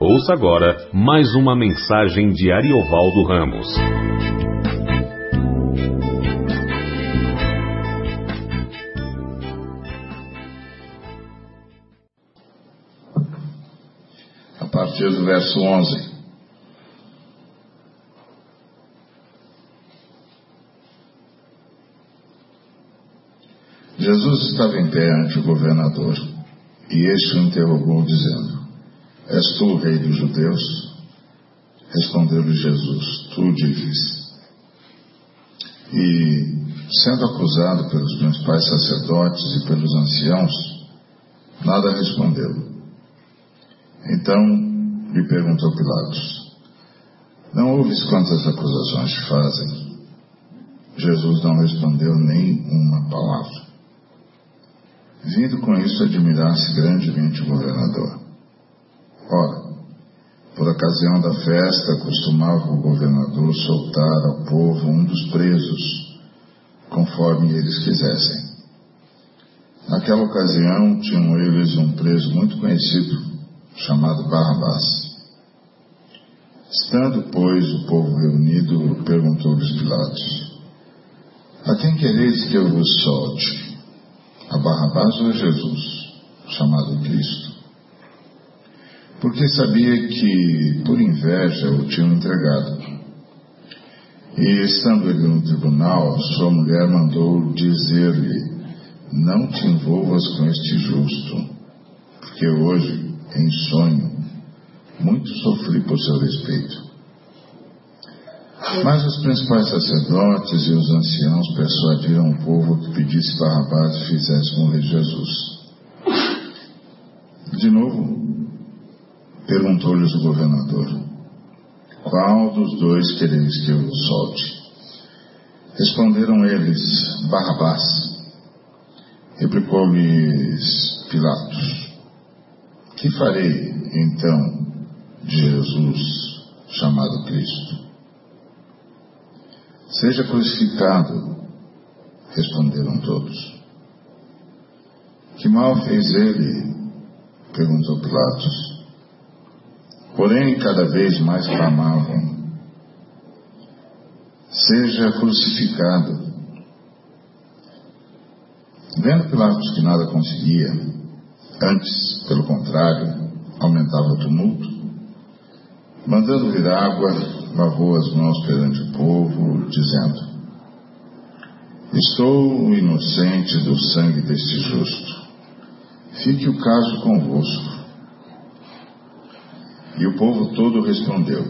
Ouça agora mais uma mensagem de Ariovaldo Ramos. A partir do verso 11. Jesus estava em pé ante o governador e este o interrogou, dizendo: És tu o rei dos judeus? Respondeu-lhe Jesus: Tu dizes. E, sendo acusado pelos principais sacerdotes e pelos anciãos, nada respondeu. Então lhe perguntou Pilatos: Não ouves quantas acusações te fazem? Jesus não respondeu nem uma palavra. Vindo com isso, admirar-se grandemente o governador. Ora, por ocasião da festa, costumava o governador soltar ao povo um dos presos, conforme eles quisessem. Naquela ocasião, tinham eles um preso muito conhecido, chamado Barrabás. Estando, pois, o povo reunido, perguntou-lhes Pilatos: A quem quereis que eu vos solte? a Barrabás ou a Jesus, chamado Cristo. Porque sabia que, por inveja, o tinham entregado. E, estando ele no tribunal, sua mulher mandou dizer-lhe: Não te envolvas com este justo, porque hoje, em sonho, muito sofri por seu respeito. Mas os principais sacerdotes e os anciãos persuadiram o povo que pedisse Barrabás e fizesse morrer Jesus. De novo, perguntou-lhes o governador: Qual dos dois quereis que eu solte? Responderam eles: Barrabás. Replicou-lhes Pilatos: Que farei então de Jesus chamado Cristo? Seja crucificado, responderam todos. Que mal fez ele? perguntou Pilatos. Porém, cada vez mais clamavam: Seja crucificado. Vendo Pilatos que nada conseguia, antes, pelo contrário, aumentava o tumulto, mandando vir água, lavou as mãos perante o povo, dizendo: Estou inocente do sangue deste justo. Fique o caso convosco. E o povo todo respondeu: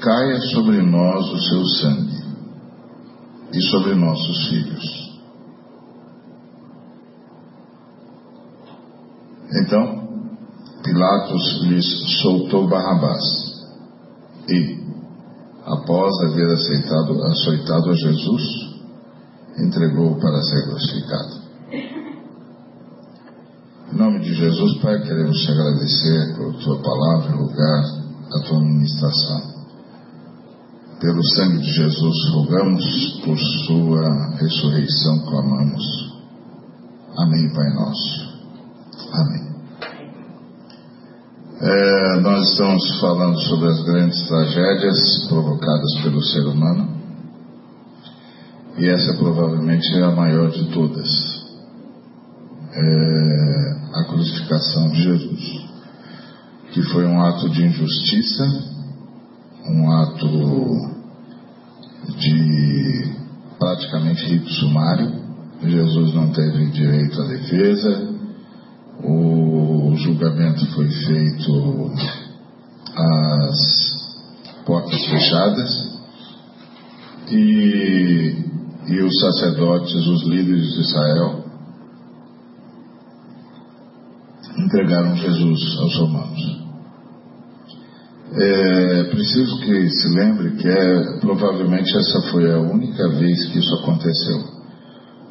Caia sobre nós o seu sangue e sobre nossos filhos. Então, Pilatos lhes soltou Barrabás e, após haver aceitado, açoitado a Jesus, entregou-o para ser crucificado. Em nome de Jesus, Pai, queremos te agradecer por tua palavra rogar a tua ministração. Pelo sangue de Jesus, rogamos por sua ressurreição, clamamos. Amém, Pai nosso. Amém. É, nós estamos falando sobre as grandes tragédias provocadas pelo ser humano. E essa provavelmente é a maior de todas. É a crucificação de Jesus. Que foi um ato de injustiça, um ato de praticamente rito sumário. Jesus não teve direito à defesa, o julgamento foi feito às portas fechadas e, e os sacerdotes, os líderes de Israel, entregaram Jesus aos romanos. É preciso que se lembre que é, provavelmente essa foi a única vez que isso aconteceu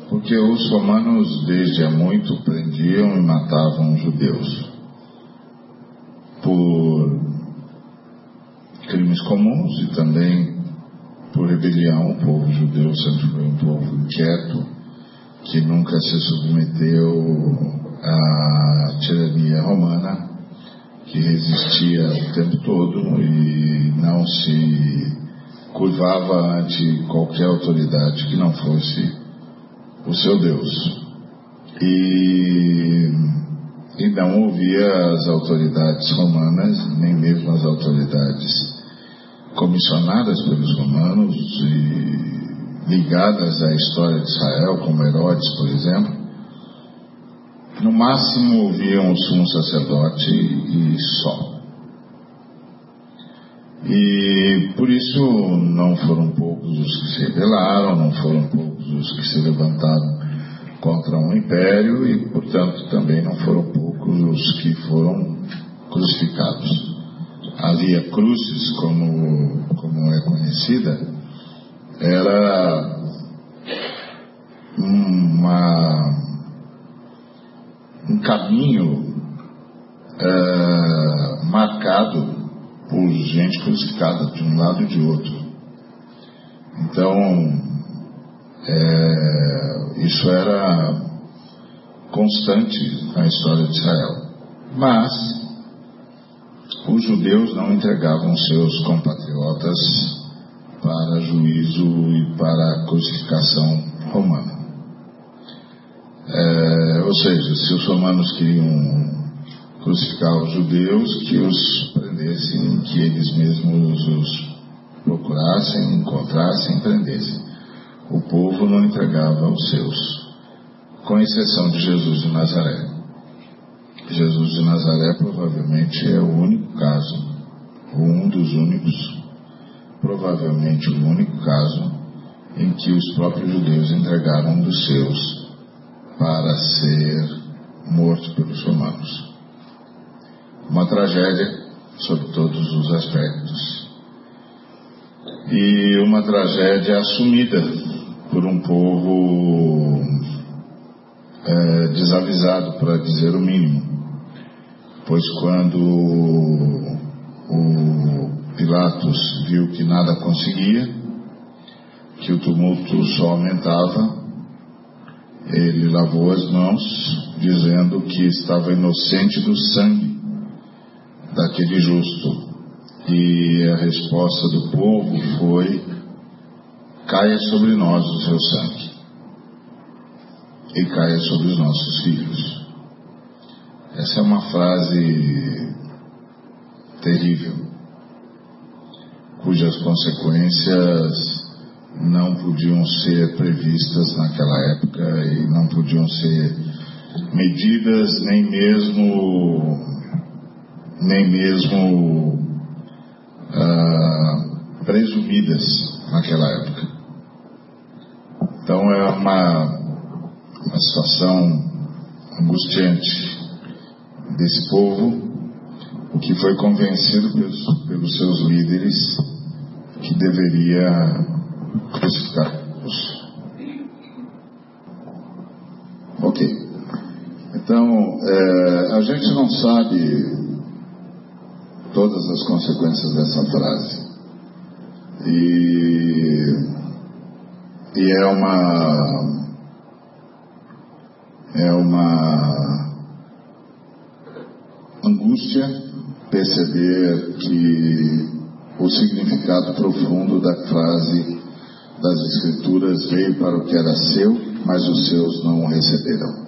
porque os romanos desde há muito prendiam e matavam judeus por crimes comuns e também por rebelião. O povo judeu sempre foi um povo inquieto que nunca se submeteu à tirania romana, que resistia o tempo todo e não se curvava ante qualquer autoridade que não fosse o seu Deus. E, e não ouvia as autoridades romanas, nem mesmo as autoridades comissionadas pelos romanos e ligadas à história de Israel, como Herodes, por exemplo. No máximo ouviam o sumo sacerdote e só. E por isso não foram poucos os que se rebelaram, não foram poucos os que se levantaram contra um império e, portanto, também não foram poucos os que foram crucificados. A Via Crucis, como, como é conhecida, era uma, um caminho é, marcado por gente crucificada de um lado e de outro. Então, é, isso era constante na história de Israel. Mas, os judeus não entregavam seus compatriotas para juízo e para crucificação romana. É, ou seja, se os romanos queriam crucificar os judeus, que os prendessem, que eles mesmos os procurassem, encontrassem prendessem. O povo não entregava os seus, com exceção de Jesus de Nazaré. Jesus de Nazaré provavelmente é o único caso, um dos únicos, provavelmente o único caso, em que os próprios judeus entregaram dos seus para ser morto pelos romanos. Uma tragédia sob todos os aspectos. E uma tragédia assumida por um povo é, desavisado, para dizer o mínimo. Pois quando o Pilatos viu que nada conseguia, que o tumulto só aumentava, ele lavou as mãos, dizendo que estava inocente do sangue daquele justo. E a resposta do povo foi: caia sobre nós o seu sangue, e caia sobre os nossos filhos. Essa é uma frase terrível, cujas consequências não podiam ser previstas naquela época e não podiam ser medidas nem mesmo nem mesmo ah, presumidas naquela época. Então é uma, uma situação angustiante desse povo, o que foi convencido pelos, pelos seus líderes que deveria crucificar-os. Ok. Então, é, a gente não sabe todas as consequências dessa frase. E, e é uma é uma angústia perceber que o significado profundo da frase das Escrituras veio para o que era seu, mas os seus não o receberam.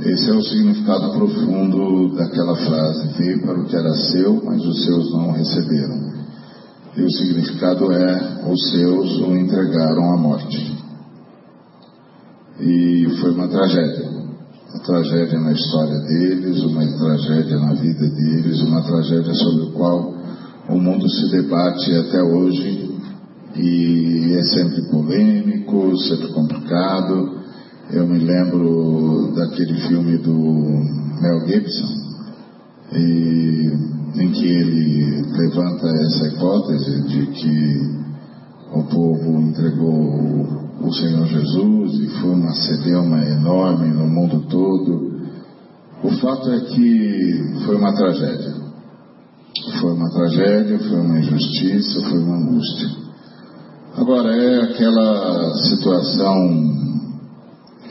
Esse é o significado profundo daquela frase. Veio para o que era seu, mas os seus não o receberam. E o significado é: os seus o entregaram à morte. E foi uma tragédia. Uma tragédia na história deles, uma tragédia na vida deles, uma tragédia sobre a qual o mundo se debate até hoje. E é sempre polêmico, sempre complicado eu me lembro daquele filme do Mel Gibson, e, em que ele levanta essa hipótese de que o povo entregou o Senhor Jesus e foi uma cedema enorme no mundo todo. O fato é que foi uma tragédia. Foi uma tragédia, foi uma injustiça, foi uma angústia. Agora, é aquela situação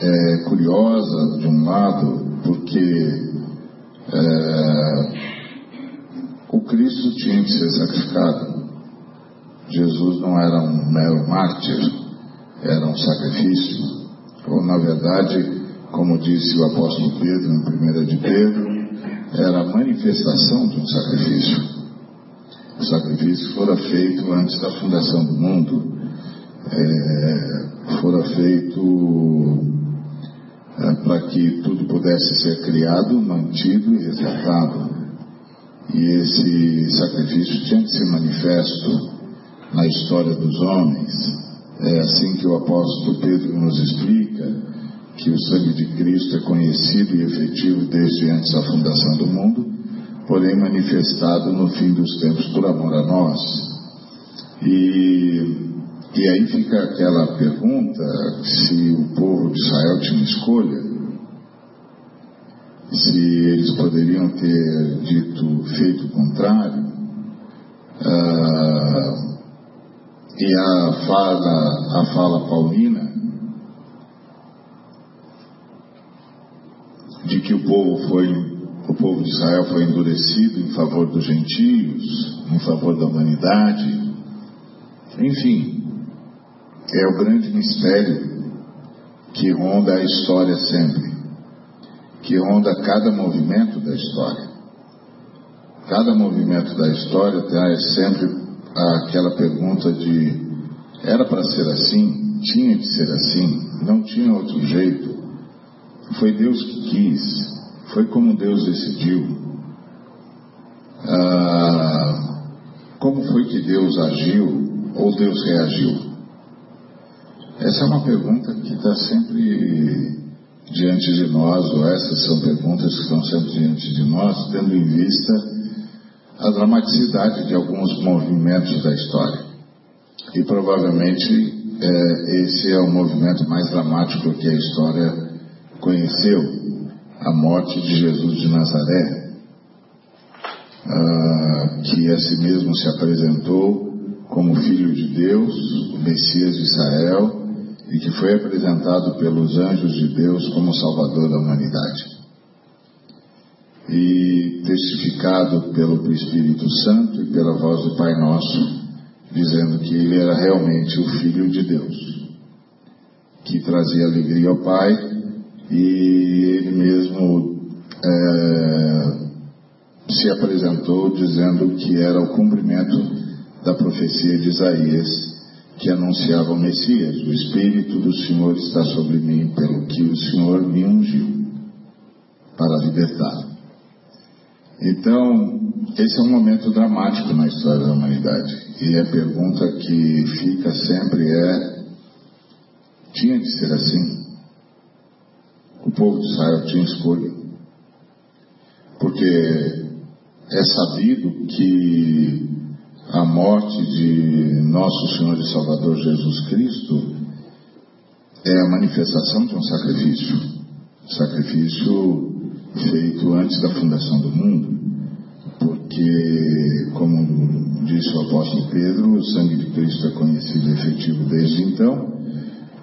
é, curiosa, de um lado, porque É, o Cristo tinha que ser sacrificado. Jesus não era um mero mártir, era um sacrifício. Ou, na verdade, como disse o apóstolo Pedro em 1 de Pedro, era a manifestação de um sacrifício. O sacrifício fora feito antes da fundação do mundo, é, fora feito é, para que tudo pudesse ser criado, mantido e reservado. E esse sacrifício tinha que ser manifesto na história dos homens. É assim que o apóstolo Pedro nos explica que o sangue de Cristo é conhecido e efetivo desde antes da fundação do mundo, porém manifestado no fim dos tempos por amor a nós. E, e aí fica aquela pergunta se o povo de Israel tinha escolha, se eles poderiam ter dito feito o contrário. Ah, e a fala, a fala paulina de que o povo foi, Israel foi endurecido em favor dos gentios, em favor da humanidade. Enfim, é o grande mistério que ronda a história sempre, que ronda cada movimento da história. Cada movimento da história traz sempre aquela pergunta de era para ser assim, tinha de ser assim, não tinha outro jeito. Foi Deus que quis, foi como Deus decidiu. Ah, como foi que Deus agiu ou Deus reagiu? Essa é uma pergunta que está sempre diante de nós, ou essas são perguntas que estão sempre diante de nós, tendo em vista a dramaticidade de alguns movimentos da história. E provavelmente é, esse é o movimento mais dramático que a história conheceu a morte de Jesus de Nazaré, ah, que a si mesmo se apresentou como Filho de Deus, o Messias de Israel, e que foi apresentado pelos anjos de Deus como Salvador da humanidade. E testificado pelo Espírito Santo e pela voz do Pai Nosso, dizendo que ele era realmente o Filho de Deus, que trazia alegria ao Pai e ele mesmo é, se apresentou dizendo que era o cumprimento da profecia de Isaías que anunciava o Messias. O Espírito do Senhor está sobre mim, pelo que o Senhor me ungiu para libertar. Então, esse é um momento dramático na história da humanidade. E a pergunta que fica sempre é: tinha de ser assim? o povo de Israel tinha escolha. Porque é sabido que a morte de nosso Senhor e Salvador Jesus Cristo é a manifestação de um sacrifício. Sacrifício feito antes da fundação do mundo. Porque, como disse o apóstolo Pedro, o sangue de Cristo é conhecido e efetivo desde então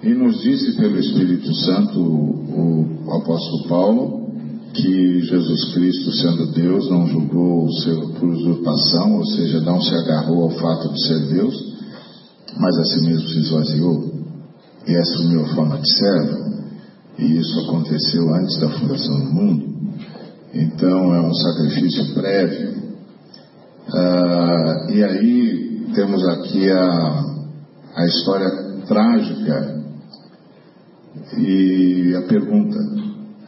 e nos disse pelo Espírito Santo o, apóstolo Paulo que Jesus Cristo, sendo Deus, não julgou o seu por usurpação, ou seja, não se agarrou ao fato de ser Deus, mas a si mesmo se esvaziou e assumiu a forma de servo. E isso aconteceu antes da fundação do mundo. Então é um sacrifício prévio. Ah, e aí temos aqui a, a história trágica e a pergunta: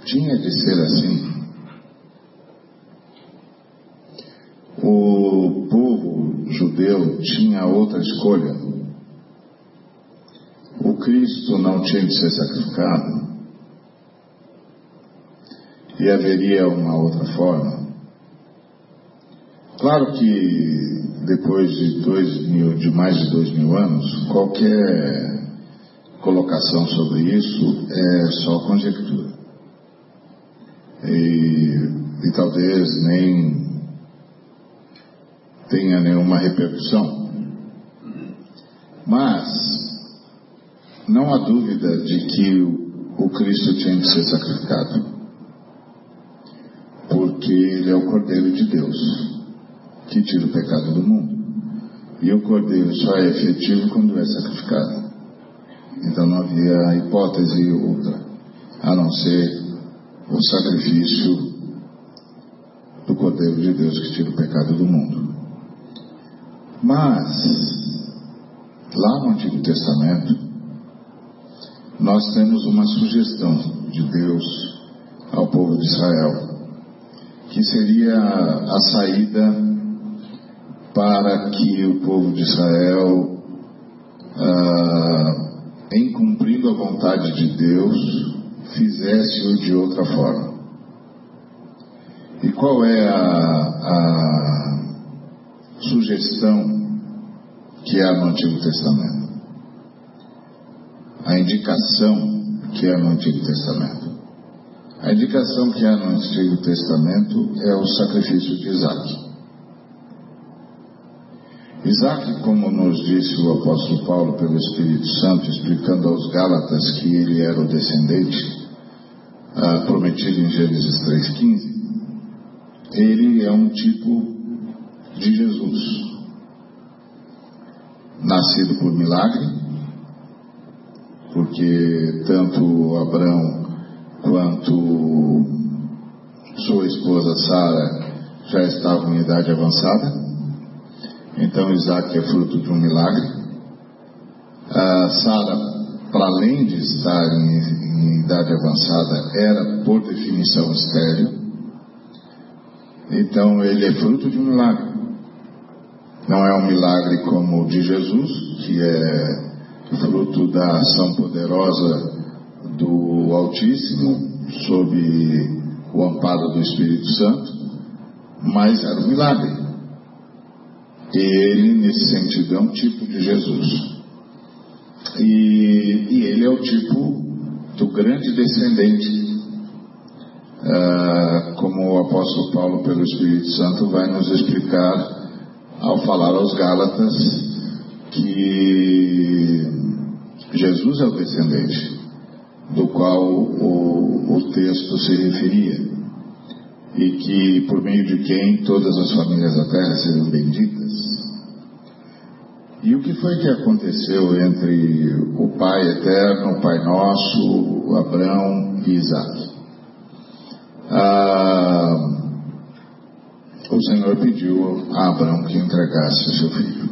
tinha de ser assim? O povo judeu tinha outra escolha. O Cristo não tinha de ser sacrificado. E haveria uma outra forma. Claro que depois de dois mil, de mais de dois mil anos, qualquer colocação sobre isso é só conjectura. E, e talvez nem tenha nenhuma repercussão. Mas não há dúvida de que o Cristo tinha que ser sacrificado. Porque ele é o Cordeiro de Deus, que tira o pecado do mundo. E o Cordeiro só é efetivo quando é sacrificado. Então não havia hipótese outra, a não ser o sacrifício do Cordeiro de Deus que tira o pecado do mundo. Mas, lá no Antigo Testamento, nós temos uma sugestão de Deus ao povo de Israel, que seria a saída para que o povo de Israel, ah, em cumprindo a vontade de Deus, fizesse-o de outra forma. E qual é a, a sugestão que há no Antigo Testamento? A indicação que há no Antigo Testamento. A indicação que há no Antigo Testamento é o sacrifício de Isaac. Isaac, como nos disse o apóstolo Paulo pelo Espírito Santo, explicando aos Gálatas que ele era o descendente ah, prometido em Gênesis 3,15, ele é um tipo de Jesus. Nascido por milagre, porque tanto Abraão quanto sua esposa Sara já estavam em idade avançada. Então Isaac é fruto de um milagre. A Sara, para além de estar em, em idade avançada, era por definição estéreo. Então ele é fruto de um milagre. Não é um milagre como o de Jesus, que é fruto da ação poderosa do Altíssimo, sob o amparo do Espírito Santo, mas era um milagre. E ele, nesse sentido, é um tipo de Jesus. E, e ele é o tipo do grande descendente, ah, como o apóstolo Paulo, pelo Espírito Santo, vai nos explicar ao falar aos Gálatas que Jesus é o descendente do qual o, o texto se referia e que por meio de quem todas as famílias da terra serão benditas. E o que foi que aconteceu entre o Pai Eterno, o Pai Nosso, Abraão e Isaac? Ah, o Senhor pediu a Abraão que entregasse o seu filho,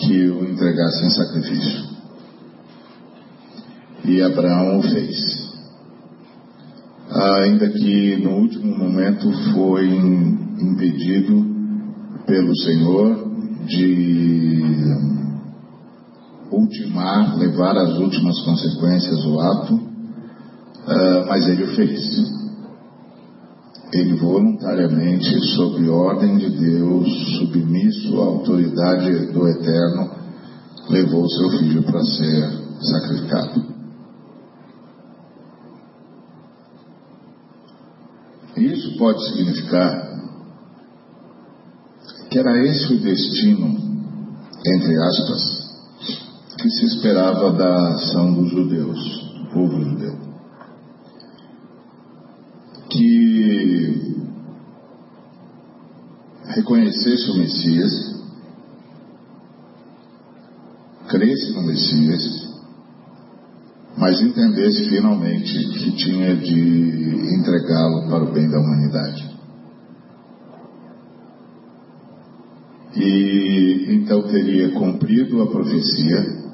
que o entregasse em sacrifício. E Abraão o fez ainda que no último momento foi impedido pelo Senhor de ultimar, levar às últimas consequências o ato, uh, mas ele o fez. Ele voluntariamente, sob ordem de Deus, submisso à autoridade do Eterno, levou seu filho para ser sacrificado. Isso pode significar que era esse o destino, entre aspas, que se esperava da ação dos judeus, do povo judeu. Que reconhecesse o Messias, cresce no Messias, mas entendesse finalmente que tinha de entregá-lo para o bem da humanidade. E então teria cumprido a profecia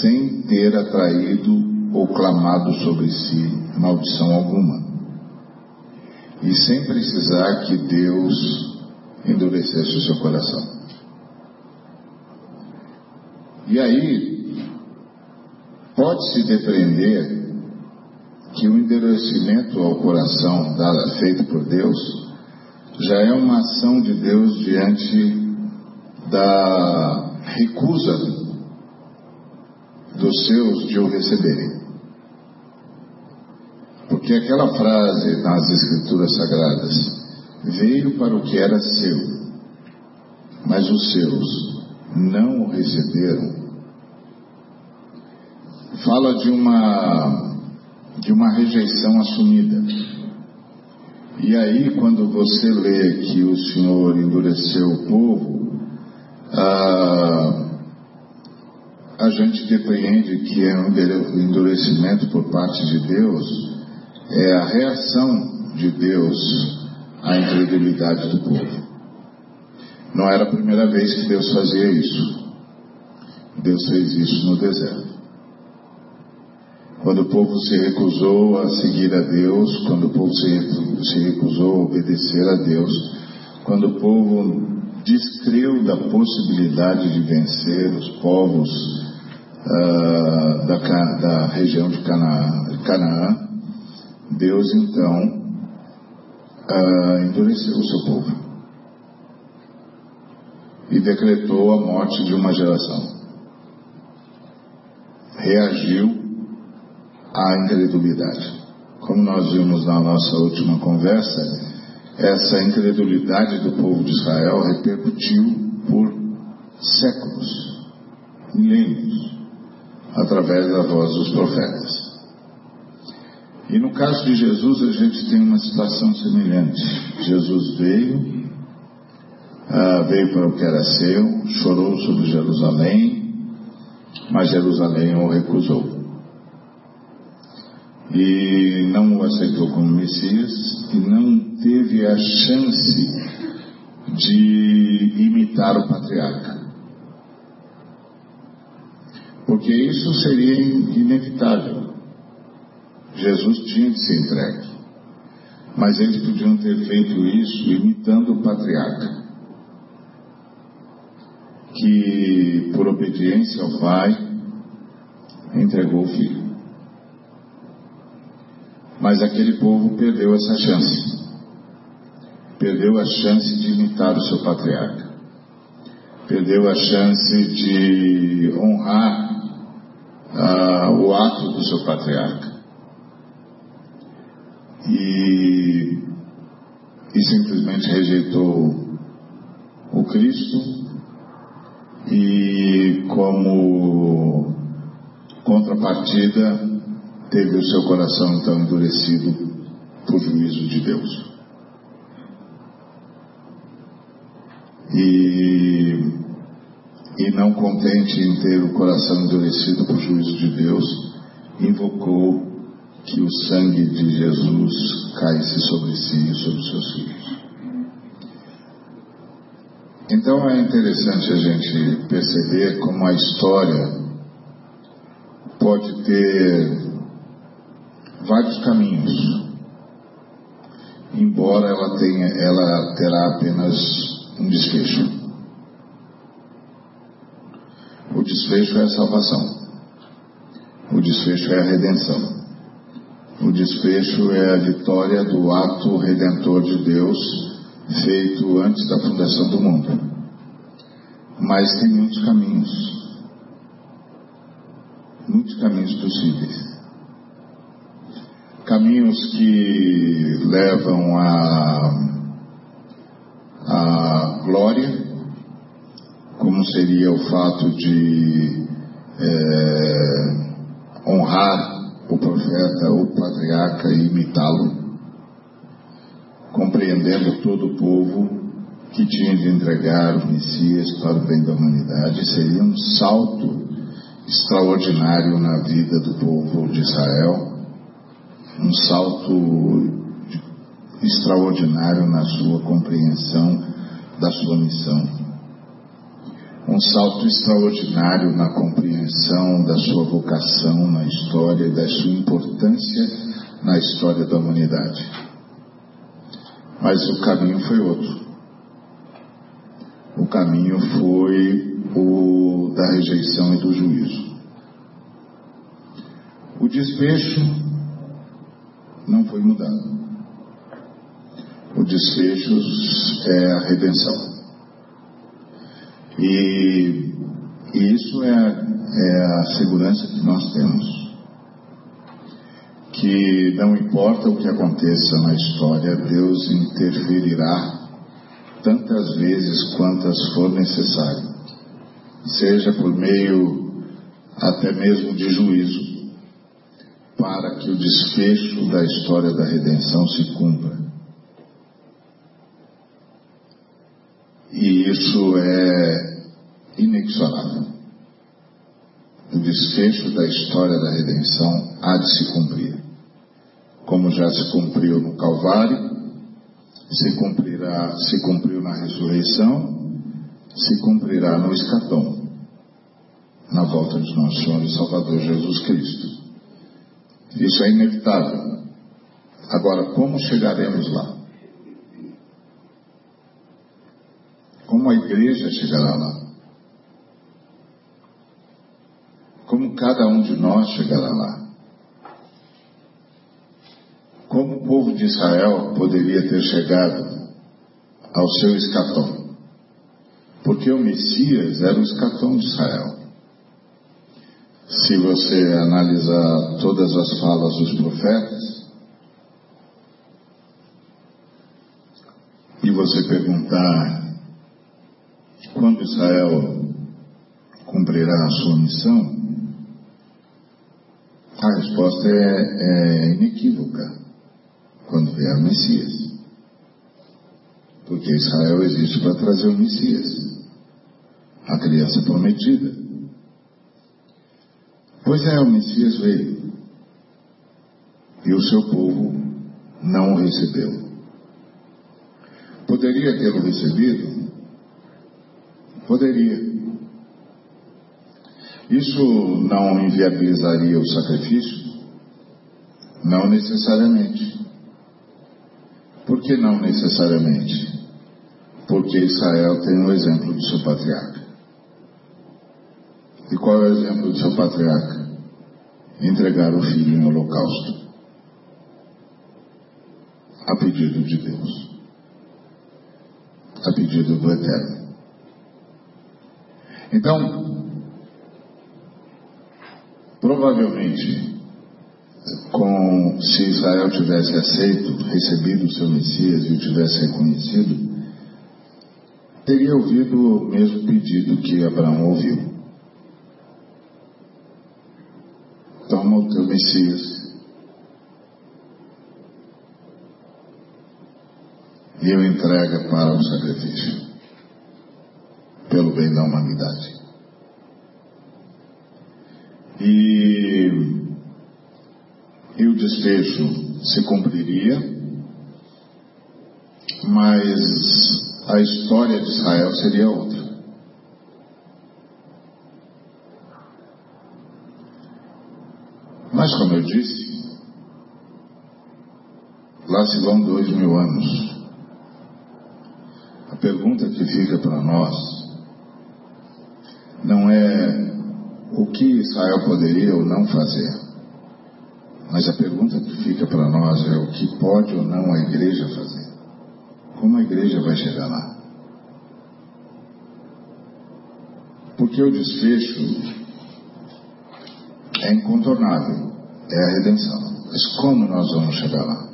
sem ter atraído ou clamado sobre si maldição alguma. E sem precisar que Deus endurecesse o seu coração. E aí, Pode-se depreender que o endurecimento ao coração dado, feito por Deus já é uma ação de Deus diante da recusa dos seus de o receberem. Porque aquela frase nas Escrituras Sagradas veio para o que era seu, mas os seus não o receberam fala de uma de uma rejeição assumida. E aí, quando você lê que o Senhor endureceu o povo, ah, a gente depreende que é um endurecimento por parte de Deus, é a reação de Deus à incredulidade do povo. Não era a primeira vez que Deus fazia isso. Deus fez isso no deserto. Quando o povo se recusou a seguir a Deus, quando o povo se, recusou a obedecer a Deus, quando o povo descreu da possibilidade de vencer os povos uh, da, da, região de Canaã, Canaã, Deus então uh, endureceu o seu povo e decretou a morte de uma geração. Reagiu à incredulidade. Como nós vimos na nossa última conversa, essa incredulidade do povo de Israel repercutiu por séculos, milênios, através da voz dos profetas. E no caso de Jesus, a gente tem uma situação semelhante. Jesus veio, ah, veio para o que era seu, chorou sobre Jerusalém, mas Jerusalém o recusou e não o aceitou como Messias e não teve a chance de imitar o patriarca. Porque isso seria inevitável. Jesus tinha de ser entregue. Mas eles podiam ter feito isso imitando o patriarca. Que, por obediência ao Pai, entregou o filho. Mas aquele povo perdeu essa chance. Perdeu a chance de imitar o seu patriarca. Perdeu a chance de honrar uh, o ato do seu patriarca. E, e simplesmente rejeitou o Cristo e como contrapartida teve o seu coração então endurecido por juízo de Deus. E, e não contente em ter o coração endurecido por juízo de Deus, invocou que o sangue de Jesus caísse sobre si e sobre seus filhos. Então é interessante a gente perceber como a história pode ter vários caminhos, embora ela tenha, ela terá apenas um desfecho. O desfecho é a salvação. O desfecho é a redenção. O desfecho é a vitória do ato redentor de Deus feito antes da fundação do mundo. Mas tem muitos caminhos. Muitos caminhos possíveis caminhos que levam à, à glória, como seria o fato de é, honrar o profeta, o patriarca e imitá-lo, compreendendo todo o povo que tinha de entregar o Messias para o bem da humanidade, seria um salto extraordinário na vida do povo de Israel um salto extraordinário na sua compreensão da sua missão. Um salto extraordinário na compreensão da sua vocação na história e da sua importância na história da humanidade. Mas o caminho foi outro. O caminho foi o da rejeição e do juízo. O desfecho não foi mudado. O desfecho é a redenção. E, e isso é, é a segurança que nós temos. Que não importa o que aconteça na história, Deus interferirá tantas vezes quantas for necessário, seja por meio até mesmo de juízo, para que o desfecho da história da redenção se cumpra. E isso é inexorável. O desfecho da história da redenção há de se cumprir. Como já se cumpriu no Calvário, se cumprirá, se cumpriu na ressurreição, se cumprirá no escatão, na volta de nosso Senhor e Salvador Jesus Cristo. Isso é inevitável. Agora, como chegaremos lá? Como a igreja chegará lá? Como cada um de nós chegará lá? Como o povo de Israel poderia ter chegado ao seu escatão? Porque o Messias era o escatão de Israel. Se você analisar todas as falas dos profetas, e você perguntar quando Israel cumprirá a sua missão, a resposta é, é inequívoca quando vier o Messias. Porque Israel existe para trazer o Messias, a criança prometida. Pois é, o Messias veio e o seu povo não o recebeu. Poderia tê-lo recebido? Poderia. Isso não inviabilizaria o sacrifício? Não necessariamente. Por que não necessariamente? Porque Israel tem o um exemplo do seu patriarca. E qual é o exemplo do seu patriarca? Entregar o filho em holocausto. A pedido de Deus. A pedido do Eterno. Então, provavelmente, com, se Israel tivesse aceito, recebido o seu Messias e o tivesse reconhecido, teria ouvido o mesmo pedido que Abraão ouviu. Toma o teu Messias e o entrega para o sacrifício, pelo bem da humanidade. E e o desfecho se cumpriria, mas a história de Israel seria outra. Mas, como eu disse, lá se vão dois mil anos. A pergunta que fica para nós não é o que Israel poderia ou não fazer. Mas a pergunta que fica para nós é o que pode ou não a igreja fazer? Como a igreja vai chegar lá? Porque o desfecho é incontornável, é a redenção. Mas como nós vamos chegar lá?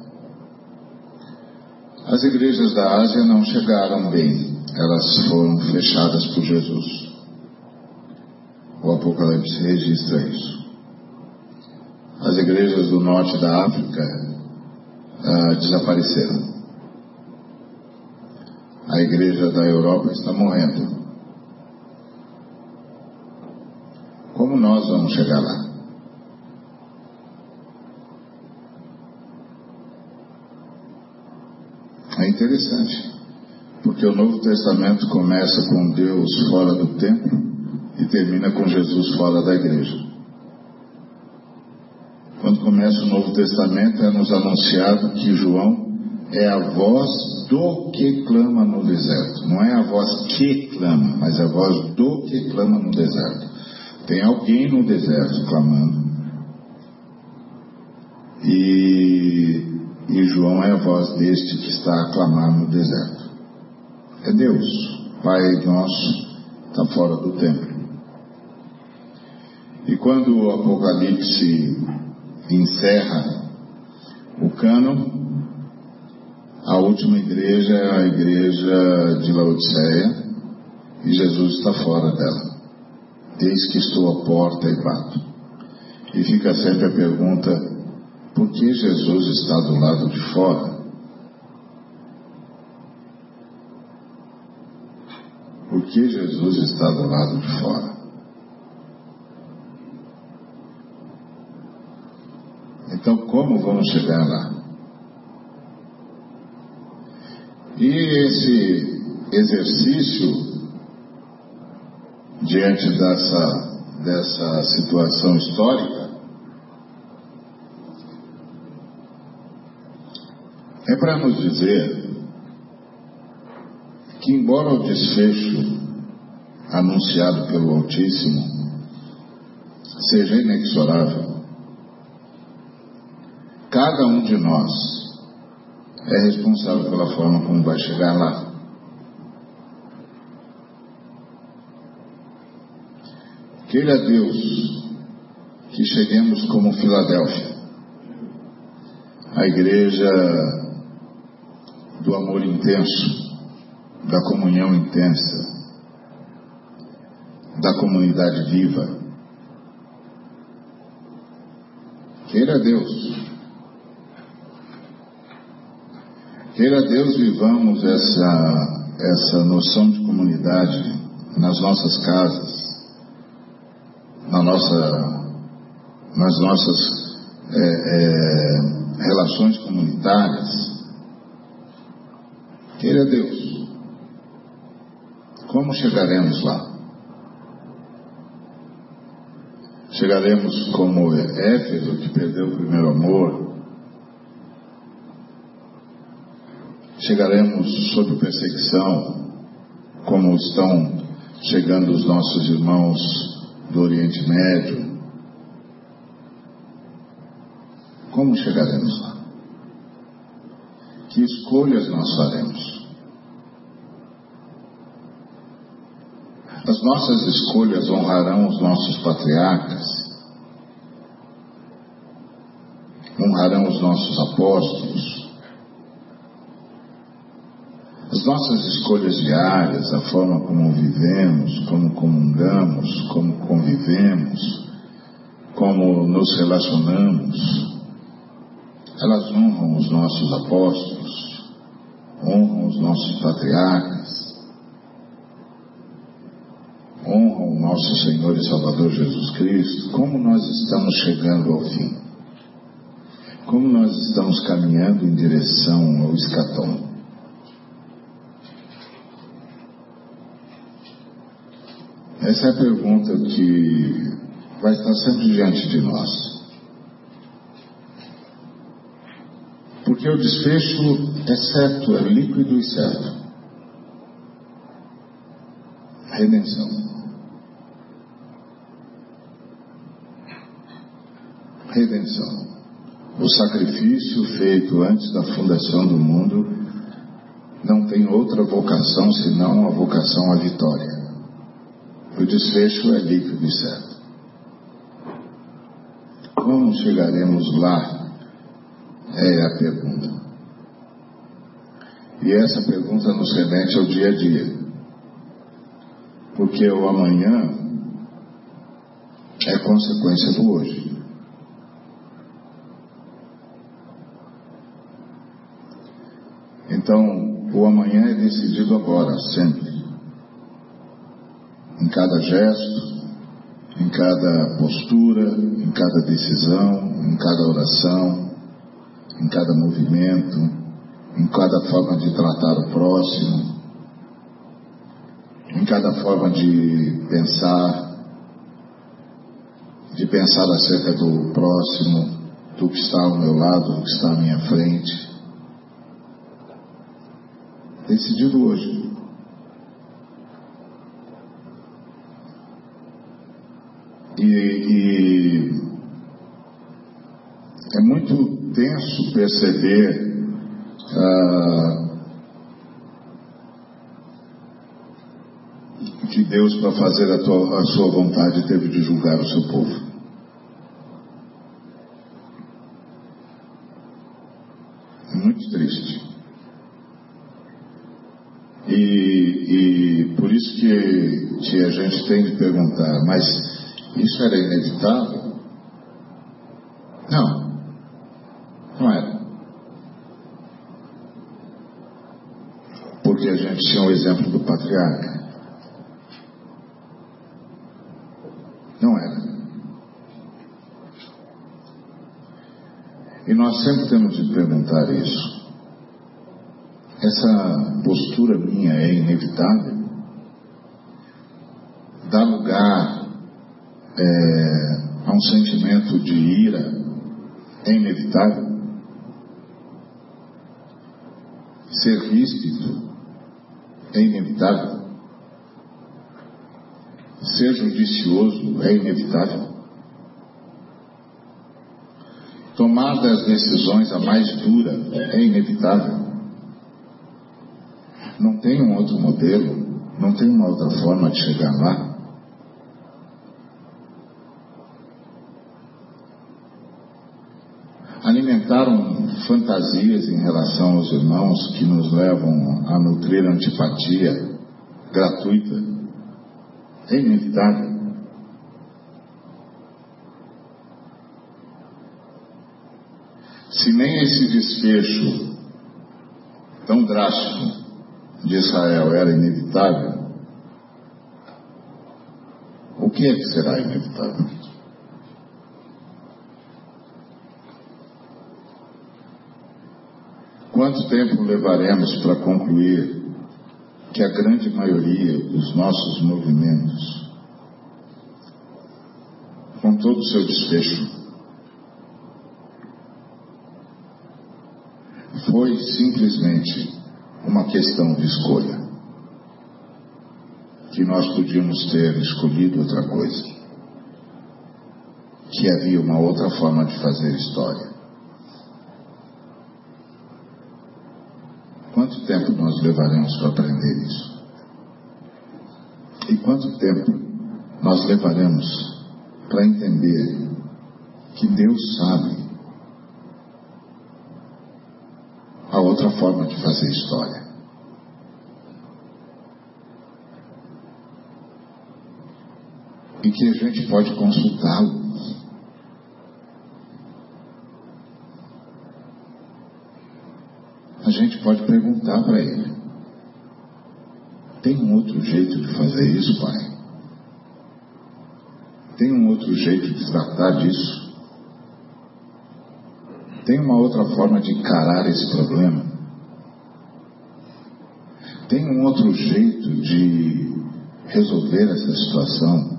As igrejas da Ásia não chegaram bem, elas foram fechadas por Jesus. O Apocalipse registra isso as igrejas do norte da África ah, desapareceram. A igreja da Europa está morrendo. Como nós vamos chegar lá? É interessante, porque o Novo Testamento começa com Deus fora do templo e termina com Jesus fora da igreja quando começa o Novo Testamento, é nos anunciado que João é a voz do que clama no deserto. Não é a voz que clama, mas a voz do que clama no deserto. Tem alguém no deserto clamando. E, e João é a voz deste que está a clamar no deserto. É Deus, Pai nosso, está fora do templo. E quando o Apocalipse encerra o cano. A última igreja é a igreja de Laodiceia e Jesus está fora dela. Eis que estou à porta e bato. E fica sempre a pergunta: Por que Jesus está do lado de fora? Por que Jesus está do lado de fora? Então, como vamos chegar lá? E esse exercício, diante dessa, dessa situação histórica, é para nos dizer que, embora o desfecho anunciado pelo Altíssimo seja inexorável, cada um de nós é responsável pela forma como vai chegar lá. Queira Deus que cheguemos como Filadélfia, a igreja do amor intenso, da comunhão intensa, da comunidade viva. Queira Deus Queira Deus vivamos essa, essa noção de comunidade nas nossas casas, na nossa, nas nossas é, é, relações comunitárias. Queira Deus. Como chegaremos lá? Chegaremos como Éfeso, que perdeu o primeiro amor, chegaremos sob perseguição, como estão chegando os nossos irmãos do Oriente Médio. Como chegaremos lá? Que escolhas nós faremos? As nossas escolhas honrarão os nossos patriarcas, honrarão os nossos apóstolos, as nossas escolhas diárias, a forma como vivemos, como comungamos, como convivemos, como nos relacionamos, elas honram os nossos apóstolos, honram os nossos patriarcas, honram o nosso Senhor e Salvador Jesus Cristo, como nós estamos chegando ao fim, como nós estamos caminhando em direção ao escatom. Essa é a pergunta que vai estar sempre diante de nós. Porque o desfecho é certo, é líquido e certo. Redenção. Redenção. O sacrifício feito antes da fundação do mundo não tem outra vocação senão a vocação à vitória. O desfecho é líquido e certo. Como chegaremos lá? É a pergunta. E essa pergunta nos remete ao dia a dia. Porque o amanhã é consequência do hoje. Então, o amanhã é decidido agora, sempre em cada gesto, em cada postura, em cada decisão, em cada oração, em cada movimento, em cada forma de tratar o próximo, em cada forma de pensar, de pensar acerca do próximo, do que está ao meu lado, do que está à minha frente. Decidido hoje. E, e é muito tenso perceber ah, que Deus, para fazer a, tua, a sua vontade, teve de julgar o seu povo. É muito triste. E, por isso que, que a gente tem de perguntar, mas isso era inevitável? Não. Não era. Porque a gente tinha o exemplo do patriarca. Não era. E nós sempre temos de perguntar isso. Essa postura minha é inevitável? Dá lugar é, a um sentimento de ira? É inevitável? Ser ríspido é inevitável? Ser judicioso é inevitável? Tomar das decisões a mais dura é inevitável? Não tem um outro modelo, não tem uma outra forma de chegar lá? Alimentaram fantasias em relação aos irmãos que nos levam a nutrir antipatia gratuita. É inevitável. Se nem esse desfecho tão drástico de Israel era inevitável, o que é que será inevitável? Quanto tempo levaremos para concluir que a grande maioria dos nossos movimentos, com todo o seu desfecho, foi simplesmente uma questão de escolha. Que nós podíamos ter escolhido outra coisa. Que havia uma outra forma de fazer história. Quanto tempo nós levaremos para aprender isso? E quanto tempo nós levaremos para entender que Deus sabe a outra forma de fazer história? E que a gente pode consultá-lo. A gente pode perguntar para ele: tem um outro jeito de fazer isso, pai? Tem um outro jeito de tratar disso? Tem uma outra forma de encarar esse problema? Tem um outro jeito de resolver essa situação?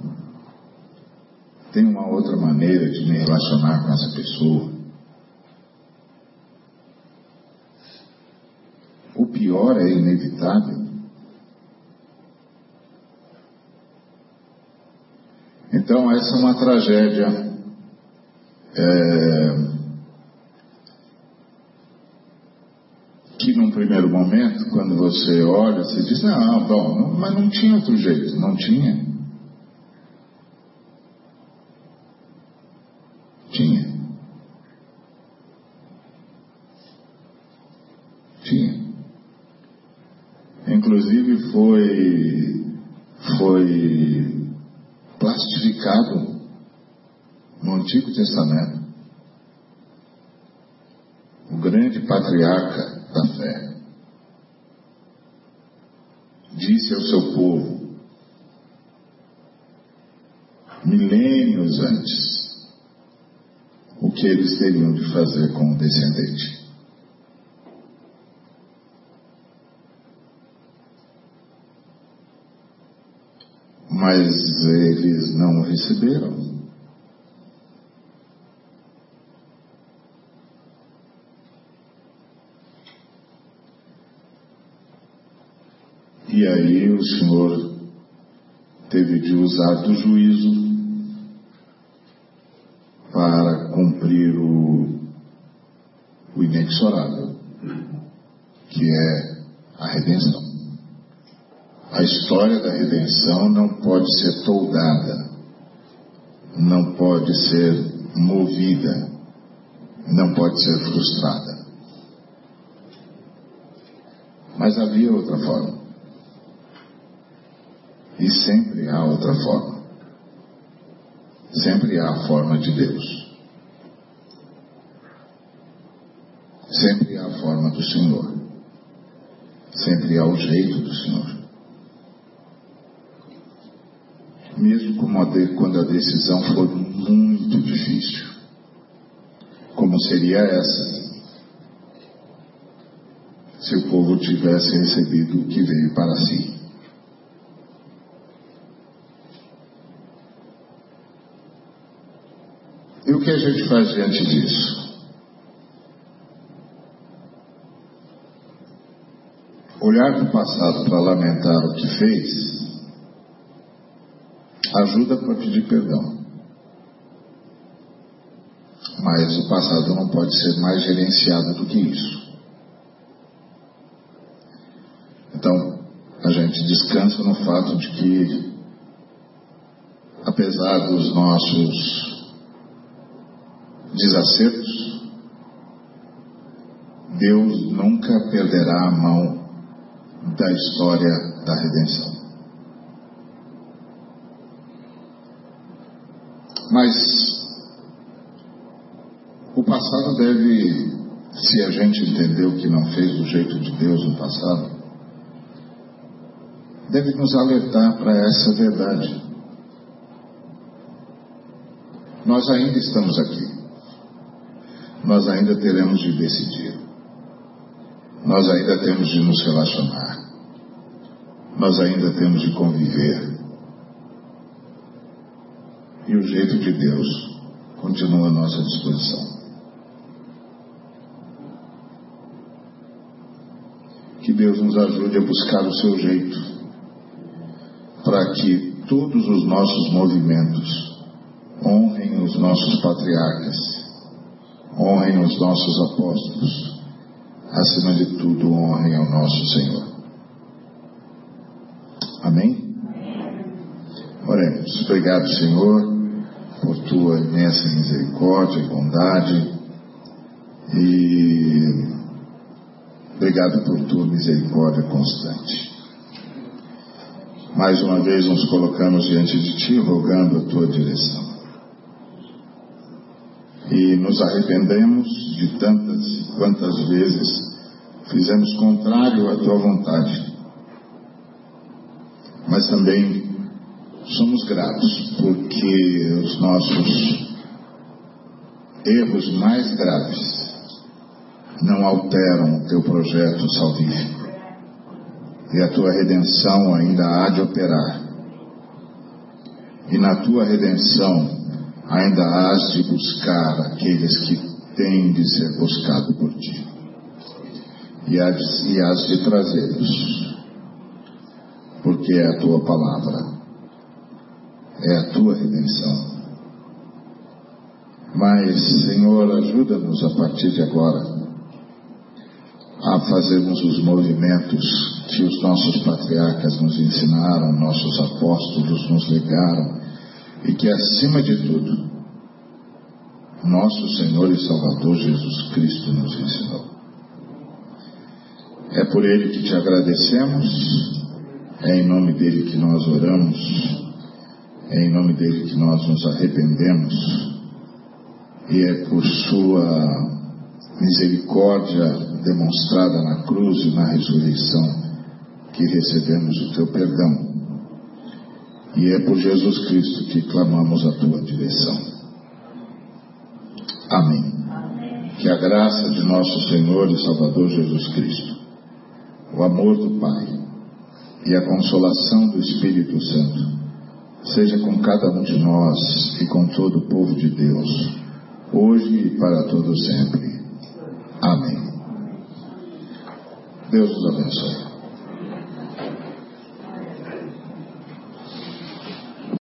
Tem uma outra maneira de me relacionar com essa pessoa? O pior é inevitável. Então, essa é uma tragédia é, que num primeiro momento, quando você olha, você diz, não, bom, não, mas não tinha outro jeito, não tinha. Tinha. Tinha. Inclusive foi, foi plastificado no Antigo Testamento. O grande patriarca da fé disse ao seu povo, milênios antes, o que eles teriam de fazer com o descendente. Mas eles não receberam. E aí o Senhor teve de usar do juízo para cumprir o, o inexorável, que é a redenção. A história da redenção não pode ser toldada, não pode ser movida, não pode ser frustrada. Mas havia outra forma. E sempre há outra forma. Sempre há a forma de Deus. Sempre há a forma do Senhor. Sempre há o jeito do Senhor. Mesmo quando a decisão for muito difícil, como seria essa, se o povo tivesse recebido o que veio para si. E o que a gente faz diante disso? Olhar para o passado para lamentar o que fez ajuda para pedir perdão. Mas o passado não pode ser mais gerenciado do que isso. Então, a gente descansa no fato de que, apesar dos nossos desacertos, Deus nunca perderá a mão da história da redenção. Mas o passado deve, se a gente entendeu que não fez do jeito de Deus no passado, deve nos alertar para essa verdade. Nós ainda estamos aqui. Nós ainda teremos de decidir. Nós ainda temos de nos relacionar. Nós ainda temos de conviver. E o jeito de Deus continua à nossa disposição. Que Deus nos ajude a buscar o seu jeito para que todos os nossos movimentos honrem os nossos patriarcas, honrem os nossos apóstolos, acima de tudo, honrem ao nosso Senhor. Amém? Oremos. Obrigado, Senhor, por tua imensa misericórdia e bondade. E obrigado por tua misericórdia constante. Mais uma vez nos colocamos diante de Ti, rogando a Tua direção. E nos arrependemos de tantas e quantas vezes fizemos contrário à Tua vontade. Mas também somos gratos porque os nossos erros mais graves não alteram o Teu projeto salvífico e a tua redenção ainda há de operar. E na tua redenção ainda hás de buscar aqueles que têm de ser buscados por ti. E e hás de trazê-los, porque é a tua palavra, é a tua redenção. Mas, Senhor, ajuda-nos a partir de agora a fazermos os movimentos que os nossos patriarcas nos ensinaram, nossos apóstolos nos legaram, e que acima de tudo, nosso Senhor e Salvador Jesus Cristo nos ensinou. É por Ele que te agradecemos, é em nome dele que nós oramos, é em nome dele que nós nos arrependemos, e é por Sua misericórdia demonstrada na cruz e na ressurreição que recebemos o teu perdão. E é por Jesus Cristo que clamamos a tua direção. Amém. Que a graça de nosso Senhor e Salvador Jesus Cristo, o amor do Pai e a consolação do Espírito Santo seja com cada um de nós e com todo o povo de Deus, hoje e para todo sempre. Amém. Deus nos abençoe.